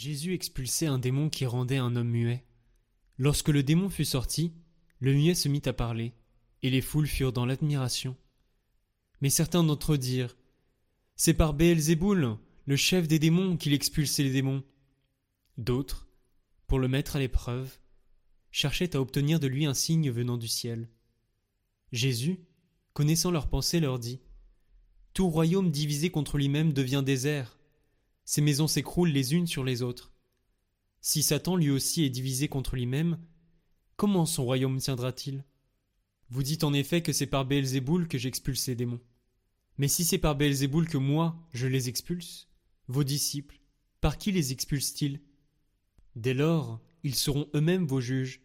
Jésus expulsait un démon qui rendait un homme muet. Lorsque le démon fut sorti, le muet se mit à parler, et les foules furent dans l'admiration. Mais certains d'entre eux dirent C'est par Béelzéboul, le chef des démons, qu'il expulsait les démons. D'autres, pour le mettre à l'épreuve, cherchaient à obtenir de lui un signe venant du ciel. Jésus, connaissant leurs pensées, leur dit Tout royaume divisé contre lui-même devient désert ces maisons s'écroulent les unes sur les autres. Si Satan lui aussi est divisé contre lui-même, comment son royaume tiendra-t-il? Vous dites en effet que c'est par Béelzéboul que j'expulse ces démons. Mais si c'est par Béelzéboul que moi je les expulse, vos disciples, par qui les expulsent-ils? Dès lors, ils seront eux-mêmes vos juges.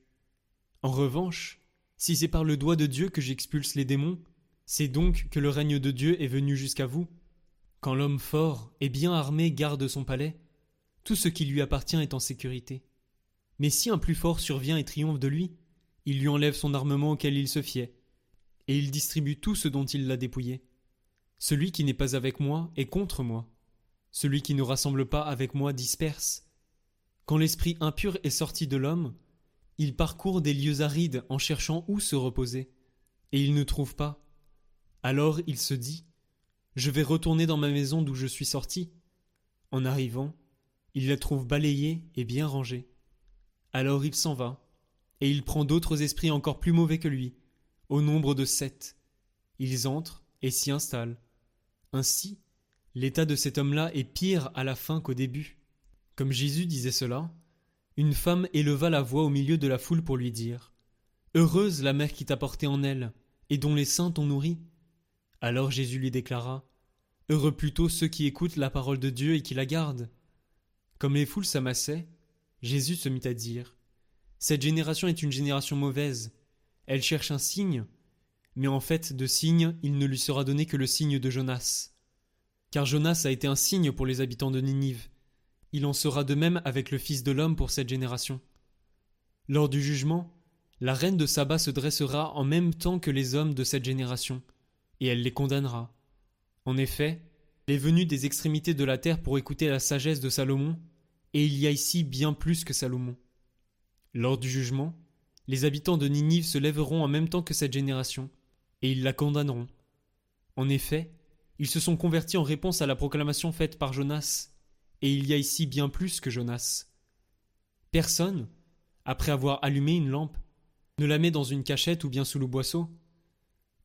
En revanche, si c'est par le doigt de Dieu que j'expulse les démons, c'est donc que le règne de Dieu est venu jusqu'à vous. Quand l'homme fort et bien armé garde son palais, tout ce qui lui appartient est en sécurité. Mais si un plus fort survient et triomphe de lui, il lui enlève son armement auquel il se fiait, et il distribue tout ce dont il l'a dépouillé. Celui qui n'est pas avec moi est contre moi. Celui qui ne rassemble pas avec moi disperse. Quand l'esprit impur est sorti de l'homme, il parcourt des lieux arides en cherchant où se reposer, et il ne trouve pas. Alors il se dit je vais retourner dans ma maison d'où je suis sorti. En arrivant, il la trouve balayée et bien rangée. Alors il s'en va, et il prend d'autres esprits encore plus mauvais que lui, au nombre de sept. Ils entrent et s'y installent. Ainsi, l'état de cet homme-là est pire à la fin qu'au début. Comme Jésus disait cela, une femme éleva la voix au milieu de la foule pour lui dire Heureuse la mère qui t'a porté en elle, et dont les saints t'ont nourri. Alors Jésus lui déclara Heureux plutôt ceux qui écoutent la parole de Dieu et qui la gardent. Comme les foules s'amassaient, Jésus se mit à dire Cette génération est une génération mauvaise. Elle cherche un signe, mais en fait, de signe, il ne lui sera donné que le signe de Jonas. Car Jonas a été un signe pour les habitants de Ninive. Il en sera de même avec le Fils de l'homme pour cette génération. Lors du jugement, la reine de Saba se dressera en même temps que les hommes de cette génération, et elle les condamnera. En effet, elle est venue des extrémités de la terre pour écouter la sagesse de Salomon, et il y a ici bien plus que Salomon. Lors du jugement, les habitants de Ninive se lèveront en même temps que cette génération, et ils la condamneront. En effet, ils se sont convertis en réponse à la proclamation faite par Jonas, et il y a ici bien plus que Jonas. Personne, après avoir allumé une lampe, ne la met dans une cachette ou bien sous le boisseau,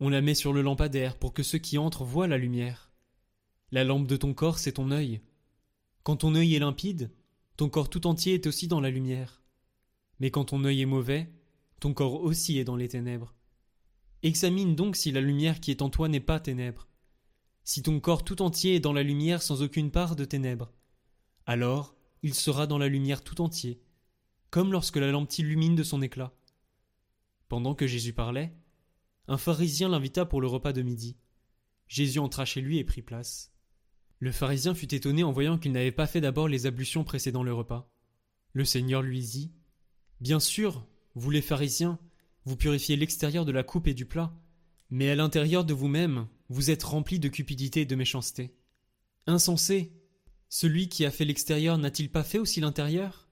on la met sur le lampadaire pour que ceux qui entrent voient la lumière. La lampe de ton corps, c'est ton œil. Quand ton œil est limpide, ton corps tout entier est aussi dans la lumière. Mais quand ton œil est mauvais, ton corps aussi est dans les ténèbres. Examine donc si la lumière qui est en toi n'est pas ténèbres. Si ton corps tout entier est dans la lumière sans aucune part de ténèbres, alors il sera dans la lumière tout entier, comme lorsque la lampe t'illumine de son éclat. Pendant que Jésus parlait, un pharisien l'invita pour le repas de midi. Jésus entra chez lui et prit place. Le pharisien fut étonné en voyant qu'il n'avait pas fait d'abord les ablutions précédant le repas. Le Seigneur lui dit Bien sûr, vous les pharisiens, vous purifiez l'extérieur de la coupe et du plat, mais à l'intérieur de vous-même, vous êtes remplis de cupidité et de méchanceté. Insensé Celui qui a fait l'extérieur n'a-t-il pas fait aussi l'intérieur?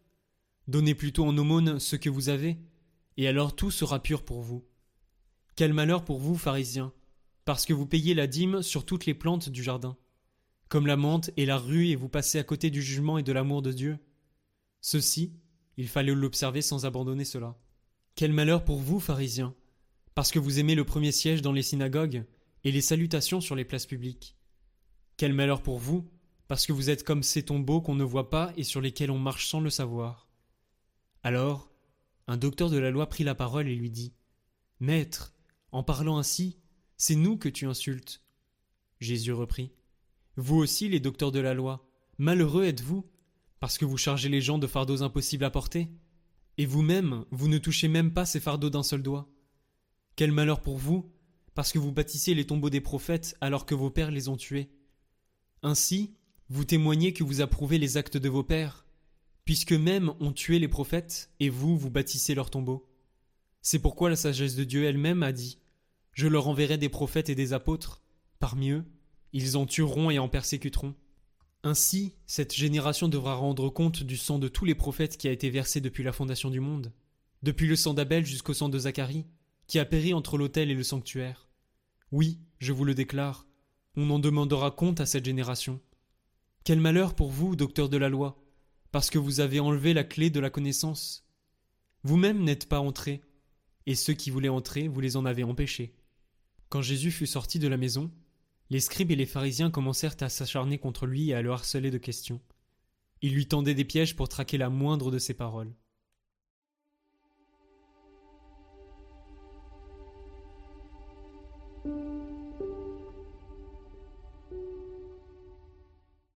Donnez plutôt en aumône ce que vous avez, et alors tout sera pur pour vous. Quel malheur pour vous, pharisiens, parce que vous payez la dîme sur toutes les plantes du jardin, comme la menthe et la rue, et vous passez à côté du jugement et de l'amour de Dieu. Ceci, il fallait l'observer sans abandonner cela. Quel malheur pour vous, pharisiens, parce que vous aimez le premier siège dans les synagogues et les salutations sur les places publiques. Quel malheur pour vous, parce que vous êtes comme ces tombeaux qu'on ne voit pas et sur lesquels on marche sans le savoir. Alors, un docteur de la loi prit la parole et lui dit Maître, en parlant ainsi, c'est nous que tu insultes. Jésus reprit. Vous aussi, les docteurs de la loi, malheureux êtes-vous, parce que vous chargez les gens de fardeaux impossibles à porter? Et vous-même, vous ne touchez même pas ces fardeaux d'un seul doigt. Quel malheur pour vous, parce que vous bâtissez les tombeaux des prophètes alors que vos pères les ont tués. Ainsi, vous témoignez que vous approuvez les actes de vos pères, puisque même ont tué les prophètes, et vous, vous bâtissez leurs tombeaux. C'est pourquoi la sagesse de Dieu elle-même a dit Je leur enverrai des prophètes et des apôtres. Parmi eux, ils en tueront et en persécuteront. Ainsi, cette génération devra rendre compte du sang de tous les prophètes qui a été versé depuis la fondation du monde, depuis le sang d'Abel jusqu'au sang de Zacharie, qui a péri entre l'autel et le sanctuaire. Oui, je vous le déclare, on en demandera compte à cette génération. Quel malheur pour vous, docteur de la loi, parce que vous avez enlevé la clé de la connaissance. Vous-même n'êtes pas entré, et ceux qui voulaient entrer, vous les en avez empêchés. Quand Jésus fut sorti de la maison, les scribes et les pharisiens commencèrent à s'acharner contre lui et à le harceler de questions. Ils lui tendaient des pièges pour traquer la moindre de ses paroles.